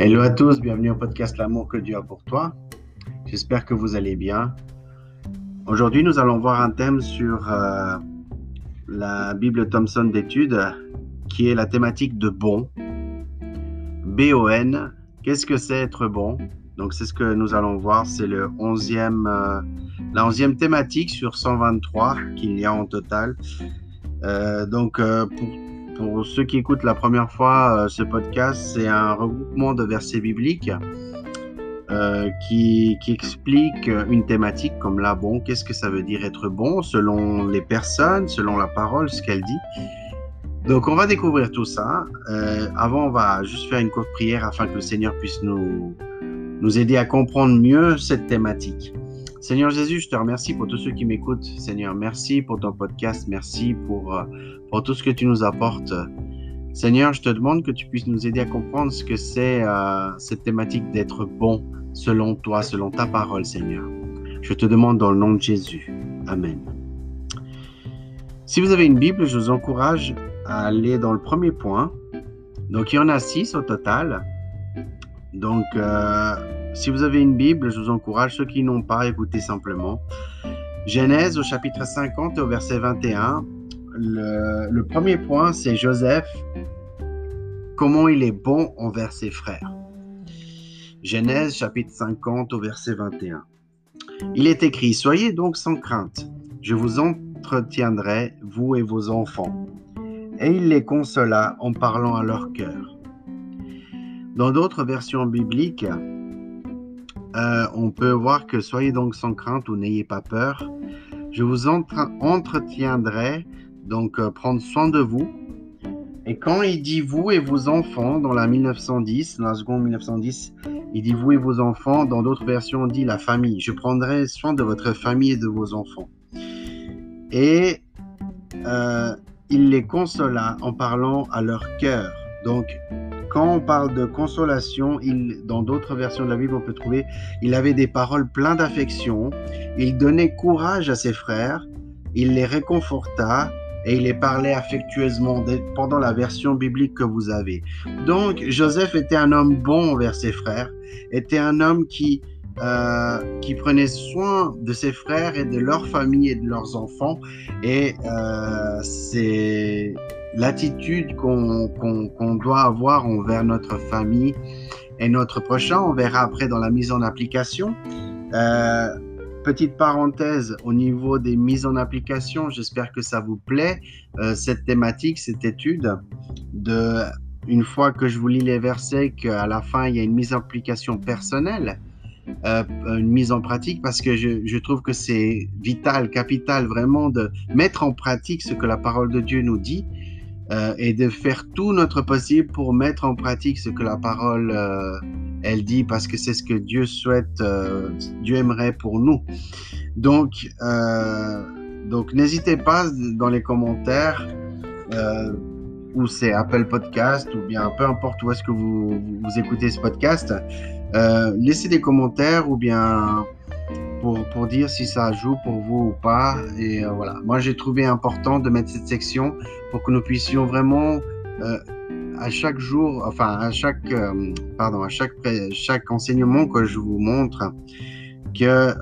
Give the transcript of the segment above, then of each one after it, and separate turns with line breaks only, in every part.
Hello à tous, bienvenue au podcast L'amour que Dieu a pour toi. J'espère que vous allez bien. Aujourd'hui, nous allons voir un thème sur euh, la Bible Thomson d'études qui est la thématique de bon. B-O-N. Qu'est-ce que c'est être bon? Donc, c'est ce que nous allons voir. C'est le 11e, euh, la 11e thématique sur 123 qu'il y a en total. Euh, donc, pour pour ceux qui écoutent la première fois euh, ce podcast, c'est un regroupement de versets bibliques euh, qui, explique une thématique comme là, bon, qu'est-ce que ça veut dire être bon selon les personnes, selon la parole, ce qu'elle dit. Donc on va découvrir tout ça. Euh, avant, on va juste faire une courte prière afin que le Seigneur puisse nous aider à comprendre mieux cette thématique. Seigneur Jésus, je te remercie pour tous ceux qui m'écoutent. Seigneur, merci pour ton podcast. Merci pour, euh, pour tout ce que tu nous apportes. Seigneur, je te demande que tu puisses nous aider à comprendre ce que c'est euh, cette thématique d'être bon selon toi, selon ta parole, Seigneur. Je te demande dans le nom de Jésus. Amen. Si vous avez une Bible, je vous encourage à aller dans le premier point. Donc, il y en a six au total. Donc, euh, si vous avez une Bible, je vous encourage, ceux qui n'ont pas, écoutez simplement. Genèse au chapitre 50 au verset 21. Le, premier point, c'est Joseph, comment il est bon envers ses frères. Genèse chapitre 50 au verset 21. Il est écrit, Soyez donc sans crainte, je vous entretiendrai, vous et vos enfants. Et il les consola en parlant à leur cœur. Dans d'autres versions bibliques, euh, on peut voir que soyez donc sans crainte ou n'ayez pas peur. Je vous entretiendrai, donc euh, prendre soin de vous. Et quand il dit vous et vos enfants, dans la 1910, dans la seconde 1910, il dit vous et vos enfants. Dans d'autres versions, on dit la famille. Je prendrai soin de votre famille et de vos enfants. Et euh, il les consola en parlant à leur cœur. Donc, quand on parle de consolation, il, dans d'autres versions de la Bible, on peut trouver, il avait des paroles pleines d'affection, il donnait courage à ses frères, il les réconforta et il les parlait affectueusement pendant la version biblique que vous avez. Donc Joseph était un homme bon envers ses frères, était un homme qui, euh, qui prenait soin de ses frères et de leur famille et de leurs enfants. Et euh, c'est l'attitude qu'on doit avoir envers notre famille et notre prochain. On verra après dans la mise en application. Euh, petite parenthèse au niveau des mises en application, j'espère que ça vous plaît, euh, cette thématique, cette étude. De, une fois que je vous lis les versets, qu'à la fin, il y a une mise en application personnelle. Euh, une mise en pratique parce que je, je trouve que c'est vital, capital vraiment de mettre en pratique ce que la parole de Dieu nous dit euh, et de faire tout notre possible pour mettre en pratique ce que la parole euh, elle dit parce que c'est ce que Dieu souhaite, euh, Dieu aimerait pour nous. Donc, donc n'hésitez pas dans les commentaires où c'est Apple Podcast ou bien peu importe où est-ce que vous, vous, écoutez ce podcast, laissez des commentaires ou bien pour, pour, dire si ça joue pour vous ou pas. Et euh, voilà, moi j'ai trouvé important de mettre cette section pour que nous puissions vraiment euh, à chaque jour, enfin à chaque, euh, pardon, à chaque, chaque enseignement que je vous montre, que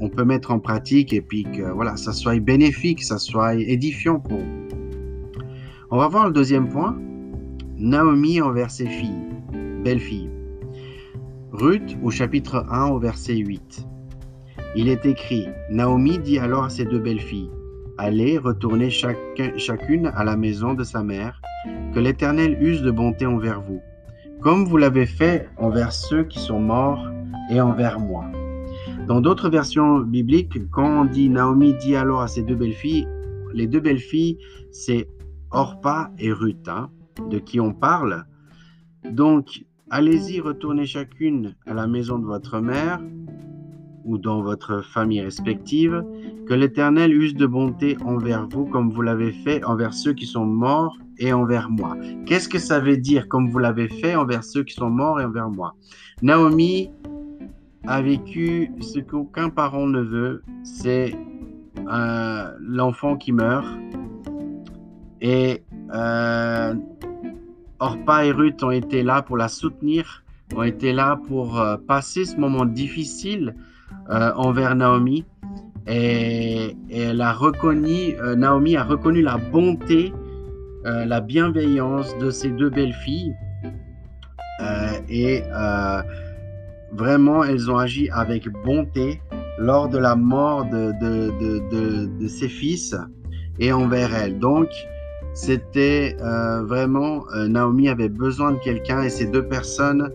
on peut mettre en pratique et puis que voilà, ça soit bénéfique, ça soit édifiant pour vous. On va voir le deuxième point. Naomi envers ses filles, belles filles. Ruth au chapitre 1 au verset 8. Il est écrit, Naomi dit alors à ses deux belles-filles, Allez, retournez chacune à la maison de sa mère, que l'Éternel use de bonté envers vous, comme vous l'avez fait envers ceux qui sont morts et envers moi. Dans d'autres versions bibliques, quand on dit Naomi dit alors à ses deux belles-filles, les deux belles-filles, c'est Orpa et Ruth, hein, de qui on parle. Donc, allez-y, retournez chacune à la maison de votre mère, ou dans votre famille respective, que l'Éternel use de bonté envers vous comme vous l'avez fait envers ceux qui sont morts et envers moi. Qu'est-ce que ça veut dire comme vous l'avez fait envers ceux qui sont morts et envers moi? Naomi a vécu ce qu'aucun parent ne veut, c'est euh, l'enfant qui meurt. Et euh, Orpa et Ruth ont été là pour la soutenir, ont été là pour euh, passer ce moment difficile euh, envers Naomi. Et, elle a reconnu, euh, Naomi a reconnu la bonté, la bienveillance de ces deux belles filles. et vraiment, elles ont agi avec bonté lors de la mort de, de, ses fils et envers elles. Donc, c'était euh, vraiment, euh, Naomi avait besoin de quelqu'un et ces deux personnes,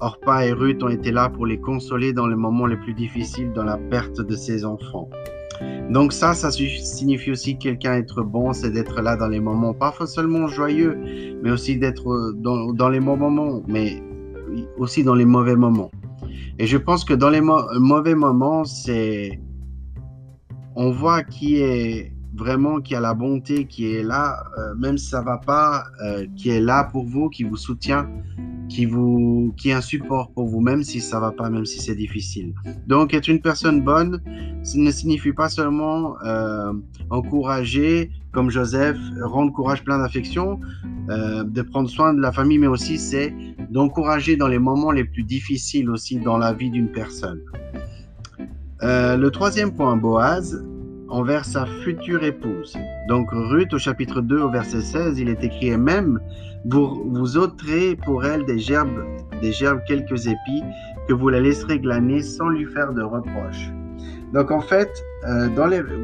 Orpa et Ruth, ont été là pour les consoler dans les moments les plus difficiles, dans la perte de ses enfants. Donc ça, ça signifie aussi quelqu'un être bon, c'est d'être là dans les moments, pas seulement joyeux, mais aussi d'être dans, dans, les moments, mais aussi dans les mauvais moments. Et je pense que dans les mauvais moments, c'est on voit qui est vraiment qui a la bonté, qui est là, euh, même si ça va pas, euh, qui est là pour vous, qui vous soutient, qui vous, qui est un support pour vous, même si ça va pas, même si c'est difficile. Donc, être une personne bonne, ce ne signifie pas seulement euh, encourager, comme Joseph, rendre courage plein d'affection, de prendre soin de la famille, mais aussi c'est d'encourager dans les moments les plus difficiles aussi dans la vie d'une personne. le troisième point, Boaz, envers sa future épouse. Donc Ruth au chapitre 2 au verset 16, il est écrit et même vous, vous ôterez pour elle des gerbes, des gerbes quelques épis que vous la laisserez glaner sans lui faire de reproches. Donc en fait, euh,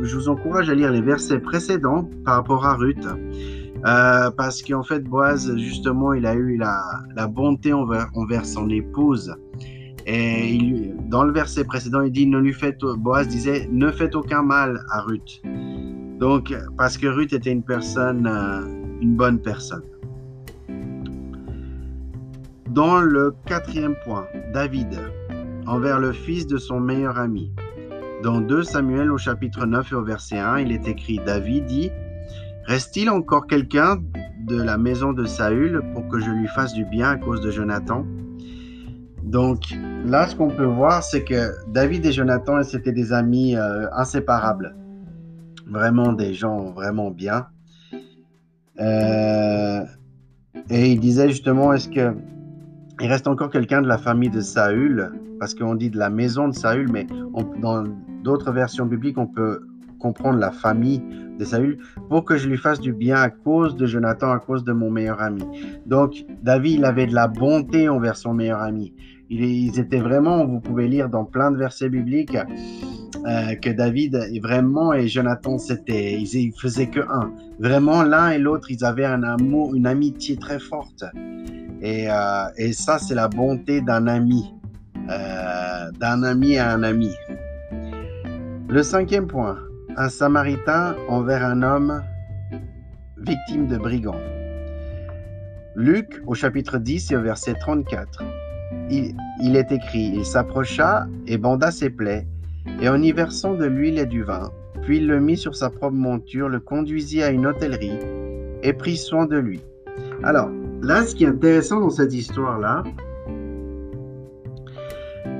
je vous encourage à lire les versets précédents par rapport à Ruth. Euh, parce qu'en fait, Boaz, justement, il a eu la, bonté envers son épouse. Et dans le verset précédent, il dit ne lui faites, Boaz disait ne faites aucun mal à Ruth. Donc, parce que Ruth était une personne, euh, une bonne personne. Dans le quatrième point, David, envers le fils de son meilleur ami. Dans 2 Samuel au chapitre 9 et au verset 1, il est écrit David dit Reste-t-il encore quelqu'un de la maison de Saül pour que je lui fasse du bien à cause de Jonathan? Donc là, ce qu'on peut voir, c'est que David et Jonathan, c'était des amis euh, inséparables. Vraiment des gens vraiment bien. Euh, et il disait justement, est-ce que il reste encore quelqu'un de la famille de Saül? Parce qu'on dit de la maison de Saül, mais dans d'autres versions bibliques, on peut comprendre la famille de Saül pour que je lui fasse du bien à cause de Jonathan, à cause de mon meilleur ami. Donc, David, il avait de la bonté envers son meilleur ami. Ils étaient vraiment, vous pouvez lire dans plein de versets bibliques, euh, que David et vraiment et Jonathan, c'était, ils, faisaient que un. Vraiment, l'un et l'autre, ils avaient un amour, une amitié très forte. Et, euh, ça, c'est la bonté d'un ami, euh, d'un ami à un ami. Le cinquième point, un Samaritain envers un homme victime de brigands. Luc au chapitre 10 et au verset 34 il, est écrit, il s'approcha et banda ses plaies, et en y versant de l'huile et du vin, puis il le mit sur sa propre monture, le conduisit à une hôtellerie et prit soin de lui. Alors, là, ce qui est intéressant dans cette histoire-là,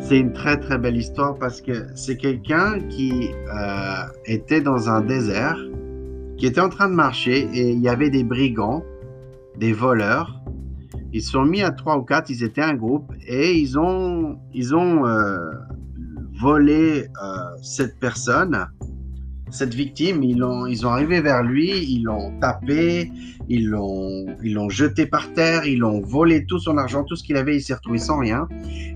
c'est une très très belle histoire parce que c'est quelqu'un qui euh, était dans un désert, qui était en train de marcher et il y avait des brigands, des voleurs ils sont mis à trois ou quatre, ils étaient un groupe et ils ont, ils ont euh, volé euh, cette personne, cette victime. Ils ont, ils ont arrivé vers lui, ils l'ont tapé, ils l'ont, ils l'ont jeté par terre, ils l'ont volé tout son argent, tout ce qu'il avait, il s'est retrouvé sans rien.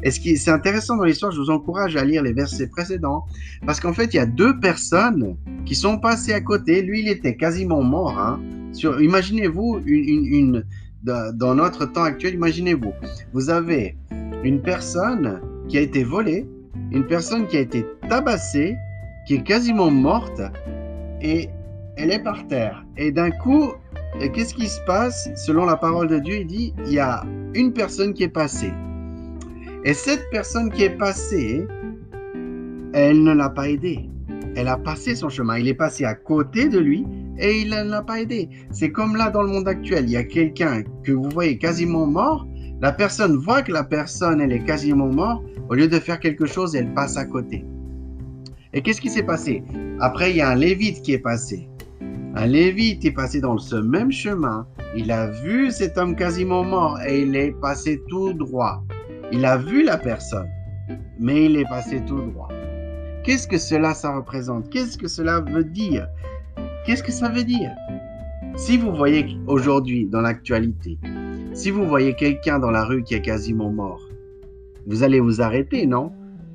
Et ce qui c'est intéressant dans l'histoire, je vous encourage à lire les versets précédents parce qu'en fait, il y a deux personnes qui sont passées à côté. Lui, il était quasiment mort. Hein. Sur, imaginez-vous une, une dans notre temps actuel, imaginez-vous, vous avez une personne qui a été volée, une personne qui a été tabassée, qui est quasiment morte, et elle est par terre. Et d'un coup, qu'est-ce qui se passe? Selon la parole de Dieu, il dit, il y a une personne qui est passée. Et cette personne qui est passée, elle ne l'a pas aidé. Elle a passé son chemin. Il est passé à côté de lui et il ne l'a pas aidé. C'est comme là dans le monde actuel, il y a quelqu'un que vous voyez quasiment mort, la personne voit que la personne, elle est quasiment morte, au lieu de faire quelque chose, elle passe à côté. Et qu'est-ce qui s'est passé? Après, il y a un lévite qui est passé. Un Lévite est passé dans ce même chemin. Il a vu cet homme quasiment mort et il est passé tout droit. Il a vu la personne, mais il est passé tout droit. Qu'est-ce que cela ça représente? Qu'est-ce que cela veut dire? Qu'est-ce que ça veut dire? Si vous voyez aujourd'hui dans l'actualité, si vous voyez quelqu'un dans la rue qui est quasiment mort, vous allez vous arrêter, non?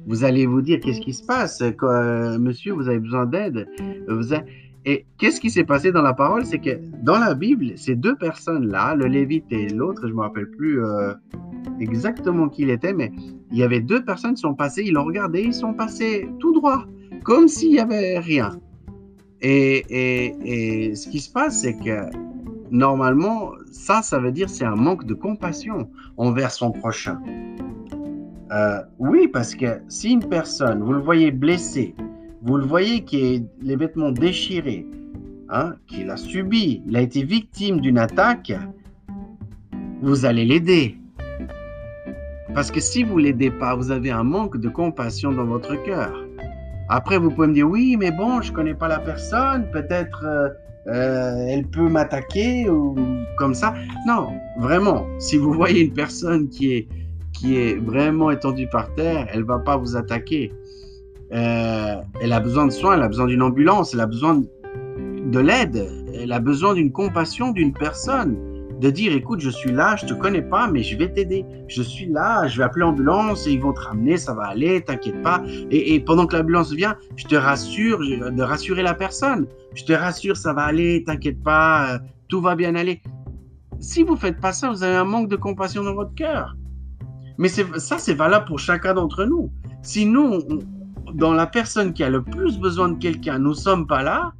Vous allez vous dire qu'est-ce qui se passe? Euh, Monsieur, vous avez besoin d'aide. Et qu'est-ce qui s'est passé dans la parole? C'est que dans la Bible, ces deux personnes-là, le Lévite et l'autre, je ne me rappelle plus euh, exactement qui il était, mais il y avait deux personnes qui sont passées, ils l'ont regardé, ils sont passés tout droit, comme s'il n'y avait rien. Et, ce qui se passe, c'est que normalement, ça, ça veut dire c'est un manque de compassion envers son prochain. Euh, oui, parce que si une personne, vous le voyez blessé, vous le voyez qui est les vêtements déchirés, hein, qu'il a subi, il a été victime d'une attaque, vous allez l'aider. Parce que si vous l'aidez pas, vous avez un manque de compassion dans votre cœur. Après, vous pouvez me dire, oui, mais bon, je connais pas la personne, peut-être euh, euh, elle peut m'attaquer ou comme ça. Non, vraiment, si vous voyez une personne qui est, qui est vraiment étendue par terre, elle va pas vous attaquer. Euh, elle a besoin de soins, elle a besoin d'une ambulance, elle a besoin de l'aide, elle a besoin d'une compassion d'une personne de dire écoute, je suis là, je te connais pas, mais je vais t'aider. Je suis là, je vais appeler l'ambulance et ils vont te ramener, ça va aller, t'inquiète pas. Et, pendant que l'ambulance vient, je te rassure, de rassurer la personne. Je te rassure, ça va aller, t'inquiète pas, euh, tout va bien aller. Si vous faites pas ça, vous avez un manque de compassion dans votre cœur. Mais ça, c'est valable pour chacun d'entre nous. Si nous, dans la personne qui a le plus besoin de quelqu'un, nous sommes pas là,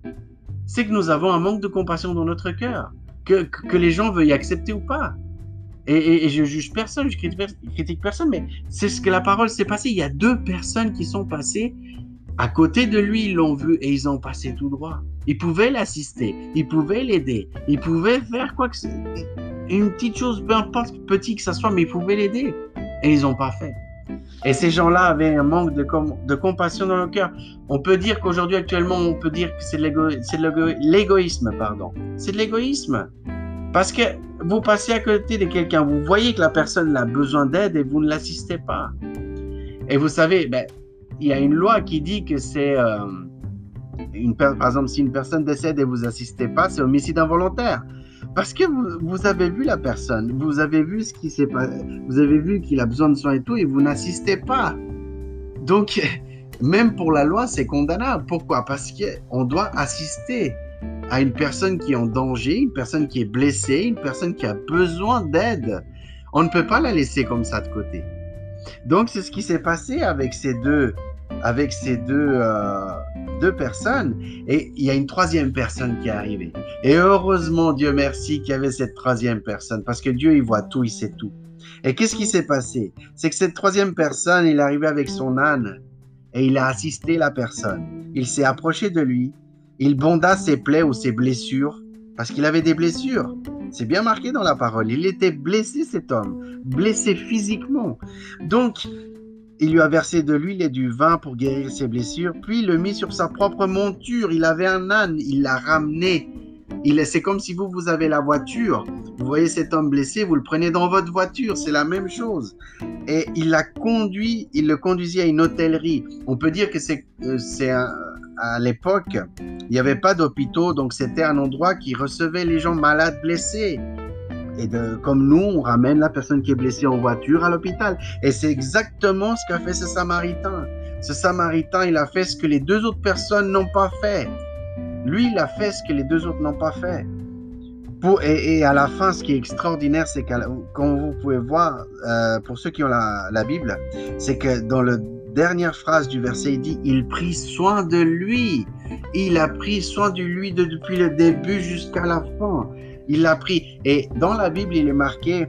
c'est que nous avons un manque de compassion dans notre cœur que, les gens veuillent accepter ou pas. Et, et, je juge personne, je critique, personne, mais c'est ce que la parole s'est passée. Il y a deux personnes qui sont passées à côté de lui, ils l'ont vu et ils ont passé tout droit. Ils pouvaient l'assister, ils pouvaient l'aider, ils pouvaient faire quoi que ce une petite chose, peu importe petit que ça soit, mais ils pouvaient l'aider. Et ils n'ont pas fait. Et ces gens-là avaient un manque de, compassion dans le cœur. On peut dire qu'aujourd'hui, actuellement, on peut dire que c'est l'égoïsme, pardon. C'est l'égoïsme. Parce que vous passez à côté de quelqu'un, vous voyez que la personne a besoin d'aide et vous ne l'assistez pas. Et vous savez, ben, il y a une loi qui dit que c'est... Euh, par exemple, si une personne décède et vous assistez pas, c'est homicide involontaire. Parce que vous, avez vu la personne, vous avez vu ce qui s'est passé, vous avez vu qu'il a besoin de soins et tout, et vous n'assistez pas. Donc, même pour la loi, c'est condamnable. Pourquoi? Parce qu'on doit assister à une personne qui est en danger, une personne qui est blessée, une personne qui a besoin d'aide. On ne peut pas la laisser comme ça de côté. Donc, c'est ce qui s'est passé avec ces deux, avec ces deux, euh, deux personnes et il y a une troisième personne qui est arrivée. Et heureusement, Dieu merci qu'il y avait cette troisième personne parce que Dieu, il voit tout, il sait tout. Et qu'est-ce qui s'est passé? C'est que cette troisième personne, il est arrivé avec son âne et il a assisté la personne. Il s'est approché de lui, il bonda ses plaies ou ses blessures parce qu'il avait des blessures. C'est bien marqué dans la parole. Il était blessé, cet homme, blessé physiquement. Donc, il lui a versé de l'huile et du vin pour guérir ses blessures, puis il le mit sur sa propre monture. Il avait un âne, il l'a ramené. Il, c'est comme si vous, vous avez la voiture. Vous voyez cet homme blessé, vous le prenez dans votre voiture, c'est la même chose. Et il l'a conduit, il le conduisit à une hôtellerie. On peut dire que c'est, euh, à l'époque, il n'y avait pas d'hôpitaux, donc c'était un endroit qui recevait les gens malades, blessés. Et comme nous, on ramène la personne qui est blessée en voiture à l'hôpital. Et c'est exactement ce qu'a fait ce Samaritain. Ce Samaritain, il a fait ce que les deux autres personnes n'ont pas fait. Lui, il a fait ce que les deux autres n'ont pas fait. Et, à la fin, ce qui est extraordinaire, c'est que, comme vous pouvez voir, euh, pour ceux qui ont la Bible, c'est que dans la dernière phrase du verset, il dit, il prit soin de lui. Il a pris soin de lui depuis le début jusqu'à la fin. Il l'a pris. Et dans la Bible, il est marqué,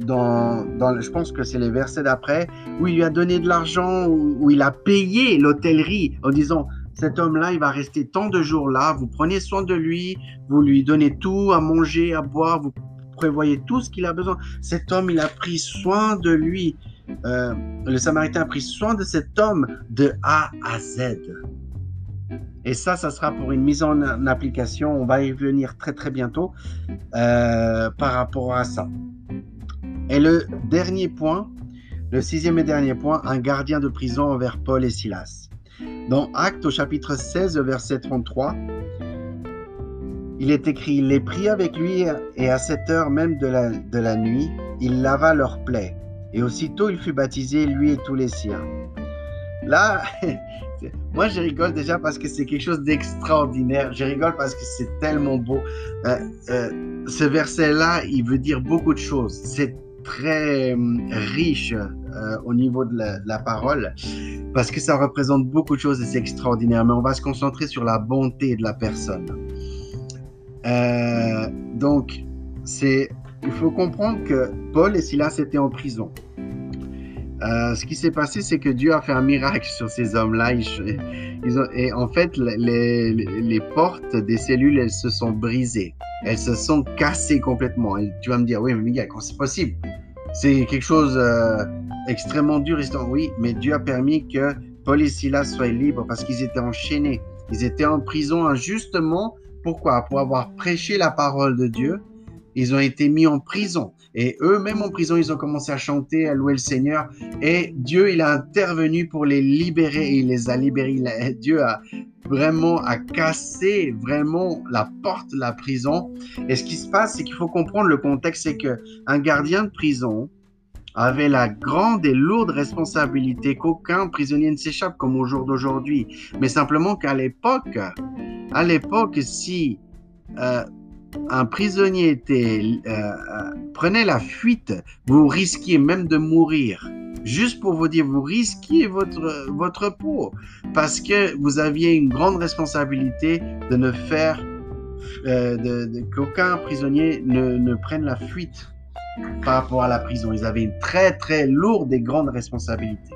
dans, je pense que c'est les versets d'après, où il lui a donné de l'argent, où, il a payé l'hôtellerie en disant, cet homme-là, il va rester tant de jours là, vous prenez soin de lui, vous lui donnez tout à manger, à boire, vous prévoyez tout ce qu'il a besoin. Cet homme, il a pris soin de lui. Euh, le Samaritain a pris soin de cet homme de A à Z. Et ça, ça sera pour une mise en application. On va y venir très très bientôt euh, par rapport à ça. Et le dernier point, le sixième et dernier point, un gardien de prison envers Paul et Silas. Dans Actes au chapitre 16, verset 33, il est écrit, il les prit avec lui et à cette heure même de la, de la nuit, il lava leurs plaies. Et aussitôt il fut baptisé, lui et tous les siens. Là, moi je rigole déjà parce que c'est quelque chose d'extraordinaire. Je rigole parce que c'est tellement beau. Euh, euh, ce verset-là, il veut dire beaucoup de choses. C'est très hum, riche euh, au niveau de la, parole parce que ça représente beaucoup de choses et c'est extraordinaire. Mais on va se concentrer sur la bonté de la personne. Euh, donc, c'est, il faut comprendre que Paul et Silas étaient en prison. Euh, ce qui s'est passé, c'est que Dieu a fait un miracle sur ces hommes-là. Ils, ont, et en fait, les, les, portes des cellules, elles se sont brisées. Elles se sont cassées complètement. Et tu vas me dire, oui, mais Miguel, c'est possible? C'est quelque chose euh, extrêmement dur. Oui, mais Dieu a permis que Paul et Silas soient libres parce qu'ils étaient enchaînés. Ils étaient en prison injustement. Pourquoi? Pour avoir prêché la parole de Dieu. Ils ont été mis en prison. Et eux, même en prison, ils ont commencé à chanter, à louer le Seigneur. Et Dieu, il a intervenu pour les libérer il les a libérés. Dieu a vraiment a cassé vraiment la porte de la prison. Et ce qui se passe, c'est qu'il faut comprendre le contexte, c'est que un gardien de prison avait la grande et lourde responsabilité qu'aucun prisonnier ne s'échappe comme au jour d'aujourd'hui, mais simplement qu'à l'époque, à l'époque, si euh, un prisonnier était, euh, euh, prenait la fuite, vous risquiez même de mourir. Juste pour vous dire, vous risquiez votre, votre peau parce que vous aviez une grande responsabilité de ne faire euh, qu'aucun prisonnier ne, ne, prenne la fuite par rapport à la prison. Ils avaient une très très lourde et grande responsabilité.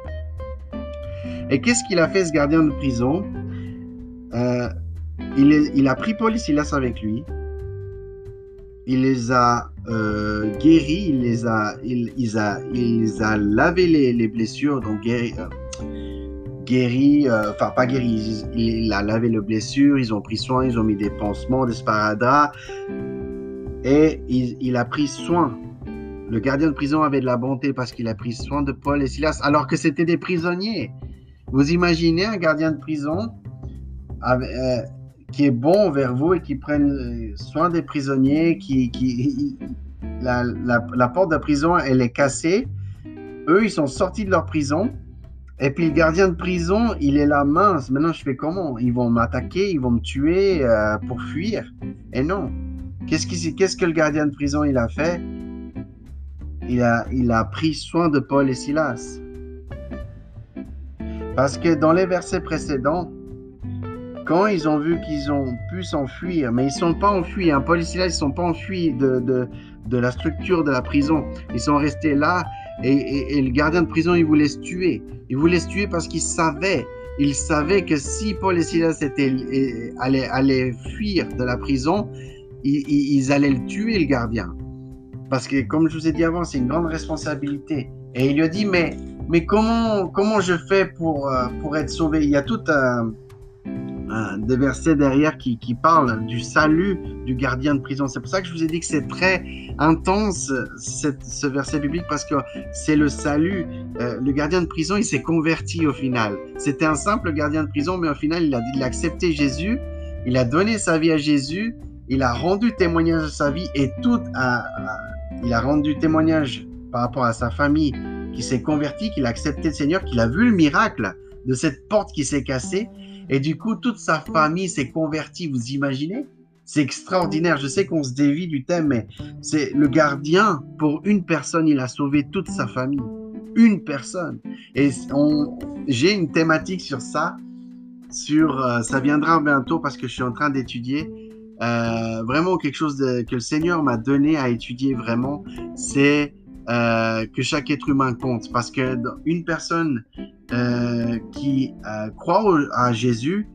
Et qu'est-ce qu'il a fait ce gardien de prison? Il, il, a pris et Silas avec lui il les a euh, guéris, il les a, il, a, il a lavé les, blessures, donc guéri, euh, euh, enfin pas guéri, il, a lavé les blessures, ils ont pris soin, ils ont mis des pansements, des sparadraps, et il, a pris soin. Le gardien de prison avait de la bonté parce qu'il a pris soin de Paul et Silas, alors que c'était des prisonniers. Vous imaginez un gardien de prison avec, qui est bon vers vous et qui prennent soin des prisonniers, qui, qui la, la, porte de prison, elle est cassée. Eux, ils sont sortis de leur prison. Et puis le gardien de prison, il est là, mince, maintenant je fais comment? Ils vont m'attaquer, ils vont me tuer euh, pour fuir? Et non. Qu'est-ce, qui, qu'est-ce que le gardien de prison, il a fait? Il a, il a pris soin de Paul et Silas. Parce que dans les versets précédents, quand ils ont vu qu'ils ont pu s'enfuir, mais ils ne sont pas enfuis, hein, Paul et Silas, ils ne sont pas enfuis de, de, de, la structure de la prison. Ils sont restés là et, le gardien de prison, il voulait se tuer. Il voulait se tuer parce qu'il savait, il savait que si Paul et Silas étaient, allaient, allaient fuir de la prison, ils, ils, allaient le tuer, le gardien. Parce que, comme je vous ai dit avant, c'est une grande responsabilité. Et il lui a dit, mais, mais comment, comment je fais pour, euh, pour être sauvé? Il y a tout un des versets derrière qui, qui, parlent du salut du gardien de prison. C'est pour ça que je vous ai dit que c'est très intense ce verset biblique parce que c'est le salut. Euh, le gardien de prison, il s'est converti au final. C'était un simple gardien de prison, mais au final, il a, il a accepté Jésus, il a donné sa vie à Jésus, il a rendu témoignage de sa vie et tout a, il a rendu témoignage par rapport à sa famille qui s'est converti, qu'il a accepté le Seigneur, qu'il a vu le miracle de cette porte qui s'est cassée et du coup, toute sa famille s'est convertie, vous imaginez? C'est extraordinaire. Je sais qu'on se dévie du thème, mais c'est le gardien, pour une personne, il a sauvé toute sa famille. Une personne. Et j'ai une thématique sur ça. Sur, euh, ça viendra bientôt parce que je suis en train d'étudier. Euh, vraiment quelque chose que le Seigneur m'a donné à étudier vraiment, c'est euh, que chaque être humain compte. Parce que une personne euh, qui euh, croit à Jésus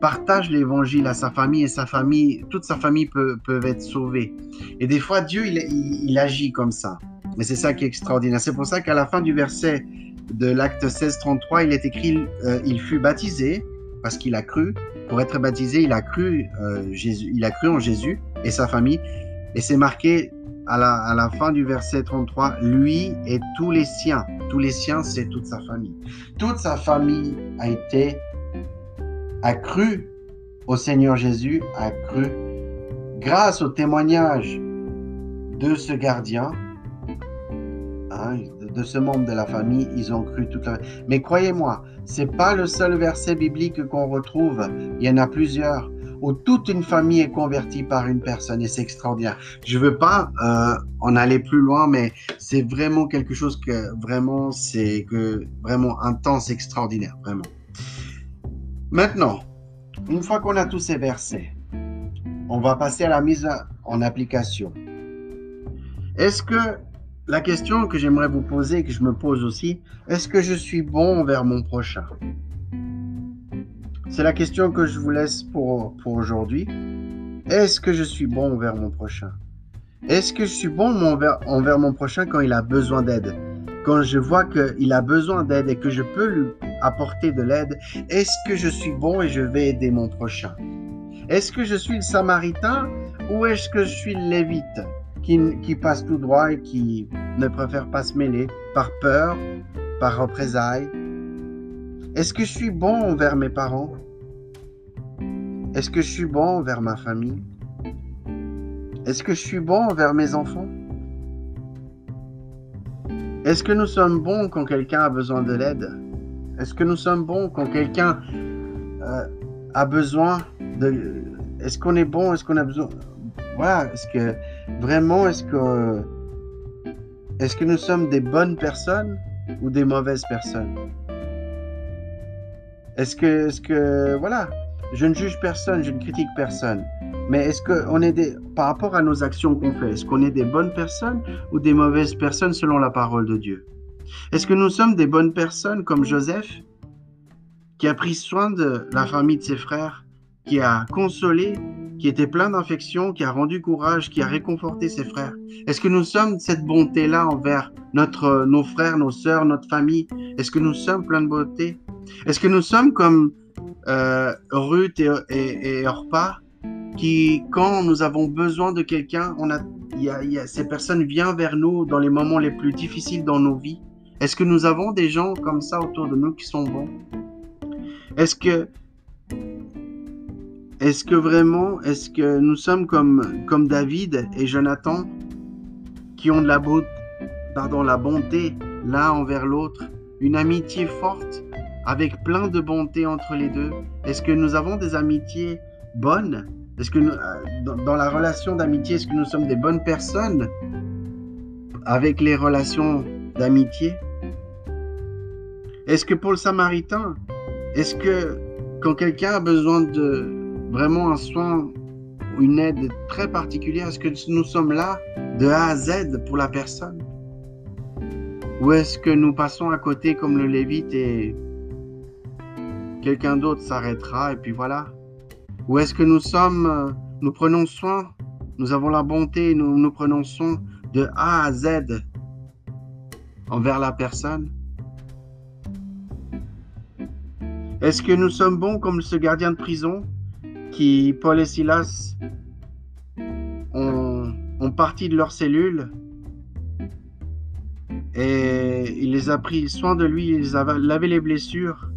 partage l'évangile à sa famille et sa famille, toute sa famille peut, peuvent être sauvées. Et des fois, Dieu, il, il, agit comme ça. Mais c'est ça qui est extraordinaire. C'est pour ça qu'à la fin du verset de l'acte 16, 33, il est écrit, il fut baptisé parce qu'il a cru pour être baptisé, il a cru euh, Jésus, il a cru en Jésus et sa famille. Et c'est marqué à la, fin du verset 33, lui et tous les siens. Tous les siens, c'est toute sa famille. Toute sa famille a été, a cru au Seigneur Jésus, a cru grâce au témoignage de ce gardien, hein, de ce membre de la famille, ils ont cru toute la... Mais croyez-moi, c'est pas le seul verset biblique qu'on retrouve. Il y en a plusieurs où toute une famille est convertie par une personne et c'est extraordinaire. Je veux pas euh, en aller plus loin, mais c'est vraiment quelque chose que vraiment c'est que vraiment intense, extraordinaire, vraiment. Maintenant, une fois qu'on a tous ces versets, on va passer à la mise en application. Est-ce que la question que j'aimerais vous poser, que je me pose aussi, est-ce que je suis bon envers mon prochain? C'est la question que je vous laisse pour, pour aujourd'hui. Est-ce que je suis bon envers mon prochain? Est-ce que je suis bon envers, envers mon prochain quand il a besoin d'aide? Quand je vois qu'il a besoin d'aide et que je peux lui apporter de l'aide, est-ce que je suis bon et je vais aider mon prochain? Est-ce que je suis le samaritain ou est-ce que je suis le lévite qui, passe tout droit et qui ne préfère pas se mêler par peur, par représailles. Est-ce que je suis bon envers mes parents? Est-ce que je suis bon envers ma famille? Est-ce que je suis bon envers mes enfants? Est-ce que nous sommes bons quand quelqu'un a besoin de l'aide? Est-ce que nous sommes bons quand quelqu'un euh, a besoin de... Est-ce qu'on est bon Est-ce qu'on a besoin... Voilà, est-ce que vraiment, est-ce que, est-ce que nous sommes des bonnes personnes ou des mauvaises personnes? Est-ce que, voilà, je ne juge personne, je ne critique personne, mais est-ce qu'on est des, par rapport à nos actions qu'on fait, est-ce qu'on est des bonnes personnes ou des mauvaises personnes selon la parole de Dieu? Est-ce que nous sommes des bonnes personnes comme Joseph, qui a pris soin de la famille de ses frères, qui a consolé qui était plein d'infections, qui a rendu courage, qui a réconforté ses frères? Est-ce que nous sommes cette bonté-là envers notre, nos frères, nos sœurs, notre famille? Est-ce que nous sommes pleins de beauté? Est-ce que nous sommes comme euh, Ruth et, et, Orpa, qui, quand nous avons besoin de quelqu'un, on a, y a, ces personnes viennent vers nous dans les moments les plus difficiles dans nos vies. Est-ce que nous avons des gens comme ça autour de nous qui sont bons? Est-ce que est-ce que vraiment, est-ce que nous sommes comme, comme David et Jonathan qui ont de la, la bonté l'un envers l'autre, une amitié forte avec plein de bonté entre les deux. Est-ce que nous avons des amitiés bonnes? Est-ce que euh, dans la relation d'amitié, est-ce que nous sommes des bonnes personnes avec les relations d'amitié? Est-ce que pour le Samaritain, est-ce que quand quelqu'un a besoin de, vraiment un soin, une aide très particulière Est-ce que nous sommes là de A à Z pour la personne? Ou est-ce que nous passons à côté comme le Lévite et quelqu'un d'autre s'arrêtera et puis voilà. Ou est-ce que nous sommes, nous prenons soin, nous avons la bonté, nous nous prenons soin de A à Z envers la personne. Est-ce que nous sommes bons comme ce gardien de prison qui, Paul et Silas, ont, parti de leur cellule et il les a pris soin de lui, il les a lavé les blessures?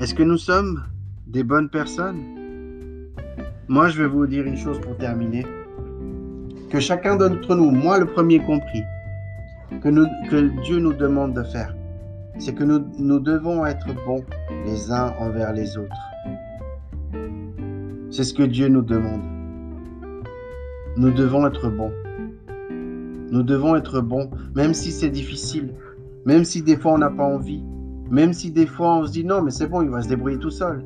Est-ce que nous sommes des bonnes personnes? Moi, je vais vous dire une chose pour terminer. Que chacun d'entre nous, moi le premier compris, que, Dieu nous demande de faire, c'est que nous devons être bons les uns envers les autres. C'est ce que Dieu nous demande. Nous devons être bons. Nous devons être bons, même si c'est difficile, même si des fois on n'a pas envie, même si des fois on se dit non, mais c'est bon, il va se débrouiller tout seul.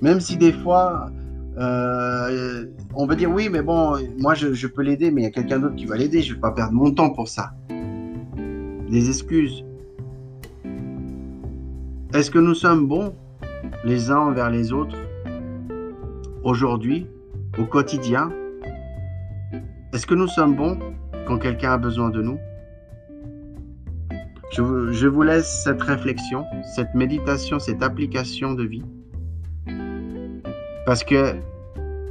Même si des fois euh, on va dire oui, mais bon, moi je, peux l'aider, mais il y a quelqu'un d'autre qui va l'aider, je ne vais pas perdre mon temps pour ça. Des excuses. Est-ce que nous sommes bons les uns envers les autres aujourd'hui, au quotidien? Est-ce que nous sommes bons quand quelqu'un a besoin de nous? Je, vous laisse cette réflexion, cette méditation, cette application de vie. Parce que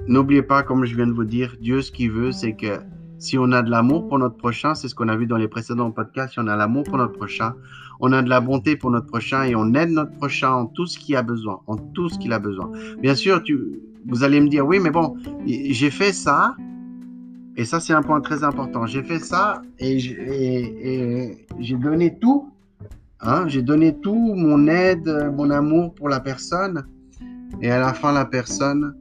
n'oubliez pas, comme je viens de vous dire, Dieu, ce qu'il veut, c'est que si on a de l'amour pour notre prochain, c'est ce qu'on a vu dans les précédents podcasts, si on a l'amour pour notre prochain, on a de la bonté pour notre prochain et on aide notre prochain en tout ce qu'il a besoin, en tout ce qu'il a besoin. Bien sûr, vous allez me dire, oui, mais bon, j'ai fait ça, et ça c'est un point très important, j'ai fait ça et j'ai donné tout, hein, j'ai donné tout, mon aide, mon amour pour la personne, et à la fin, la personne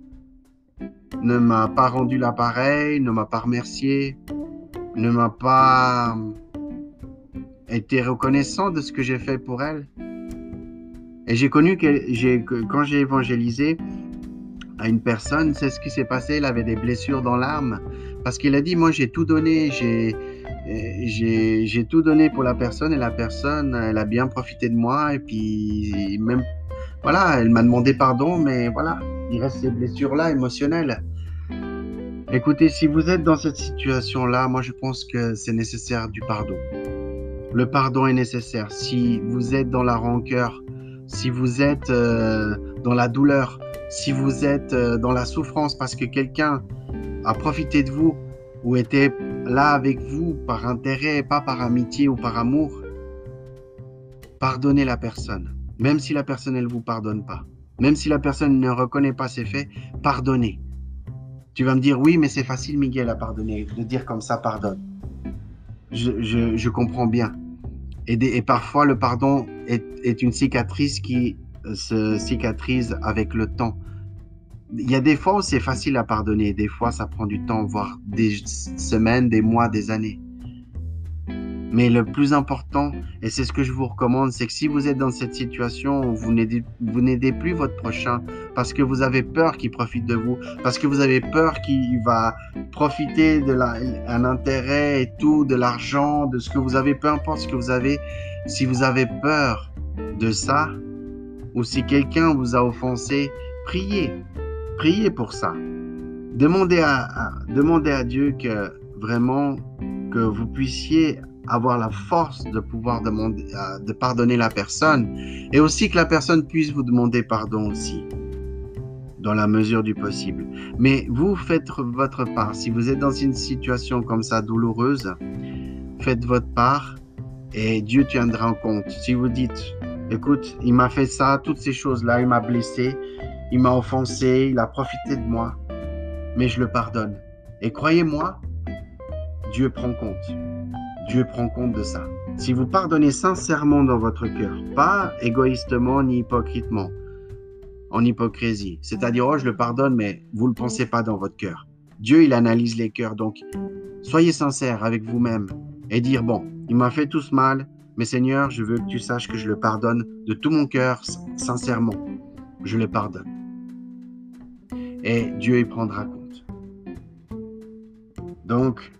ne m'a pas rendu l'appareil, ne m'a pas remercié, ne m'a pas été reconnaissant de ce que j'ai fait pour elle. Et j'ai connu que quand j'ai évangélisé à une personne, c'est ce qui s'est passé. Elle avait des blessures dans l'âme parce qu'il a dit Moi, j'ai tout donné, j'ai, j'ai, tout donné pour la personne et la personne, elle a bien profité de moi. Et puis, même, voilà, elle m'a demandé pardon, mais voilà, il reste ces blessures-là émotionnelles. Écoutez, si vous êtes dans cette situation-là, moi je pense que c'est nécessaire du pardon. Le pardon est nécessaire. Si vous êtes dans la rancœur, si vous êtes euh, dans la douleur, si vous êtes euh, dans la souffrance parce que quelqu'un a profité de vous ou était là avec vous par intérêt, pas par amitié ou par amour, pardonnez la personne. Même si la personne ne vous pardonne pas. Même si la personne ne reconnaît pas ses faits, pardonnez. Tu vas me dire, oui, mais c'est facile, Miguel, à pardonner, de dire comme ça, pardonne. Je, comprends bien. Et, parfois, le pardon est, une cicatrice qui euh, se cicatrise avec le temps. Il y a des fois où c'est facile à pardonner, des fois ça prend du temps, voire des semaines, des mois, des années. Mais le plus important, et c'est ce que je vous recommande, c'est que si vous êtes dans cette situation où vous n'aidez plus votre prochain parce que vous avez peur qu'il profite de vous, parce que vous avez peur qu'il va profiter de la, intérêt et tout, de l'argent, de ce que vous avez, peu importe ce que vous avez, si vous avez peur de ça, ou si quelqu'un vous a offensé, priez. Priez pour ça. Demandez à, demandez à Dieu que vraiment que vous puissiez avoir la force de pouvoir demander, euh, de pardonner la personne et aussi que la personne puisse vous demander pardon aussi dans la mesure du possible. Mais vous faites votre part. Si vous êtes dans une situation comme ça douloureuse, faites votre part et Dieu tiendra en compte. Si vous dites, écoute, il m'a fait ça, toutes ces choses-là, il m'a blessé, il m'a offensé, il a profité de moi, mais je le pardonne. Et croyez-moi, Dieu prend compte. Dieu prend compte de ça. Si vous pardonnez sincèrement dans votre cœur, pas égoïstement ni hypocritement, en hypocrisie, c'est-à-dire, oh, je le pardonne, mais vous ne le pensez pas dans votre cœur. Dieu, il analyse les cœurs, donc soyez sincère avec vous-même et dire, bon, il m'a fait tout ce mal, mais Seigneur, je veux que tu saches que je le pardonne de tout mon cœur, sincèrement. Je le pardonne. Et Dieu y prendra compte. Donc,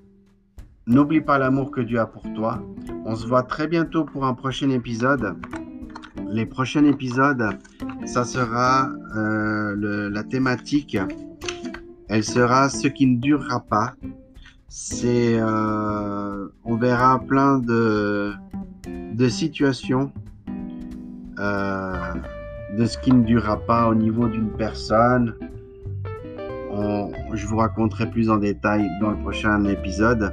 N'oublie pas l'amour que Dieu a pour toi. On se voit très bientôt pour un prochain épisode. Les prochains épisodes, ça sera euh, la thématique. Elle sera ce qui ne durera pas. C'est, euh, on verra plein de, situations euh, de ce qui ne durera pas au niveau d'une personne. Je vous raconterai plus en détail dans le prochain épisode.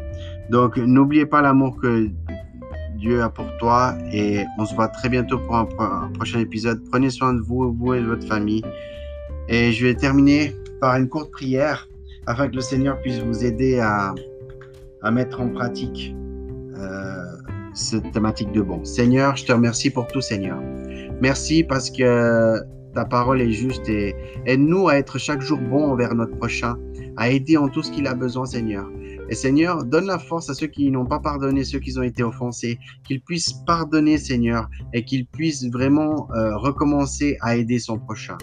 Donc, n'oubliez pas l'amour que Dieu a pour toi et on se voit très bientôt pour un, prochain épisode. Prenez soin de vous, vous et de votre famille. Et je vais terminer par une courte prière afin que le Seigneur puisse vous aider à, mettre en pratique euh, cette thématique de bon. Seigneur, je te remercie pour tout, Seigneur. Merci parce que ta parole est juste et aide-nous à être chaque jour bon envers notre prochain, à aider en tout ce qu'il a besoin, Seigneur. Et Seigneur, donne la force à ceux qui n'ont pas pardonné, ceux qui ont été offensés, qu'ils puissent pardonner, Seigneur, et qu'ils puissent vraiment euh, recommencer à aider son prochain.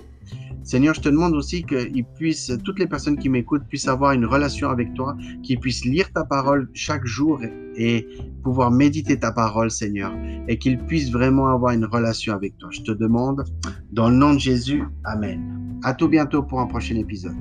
Seigneur, je te demande aussi que puissent, toutes les personnes qui m'écoutent puissent avoir une relation avec toi, qu'ils puissent lire ta parole chaque jour et pouvoir méditer ta parole, Seigneur, et qu'ils puissent vraiment avoir une relation avec toi. Je te demande, dans le nom de Jésus, Amen. À tout bientôt pour un prochain épisode.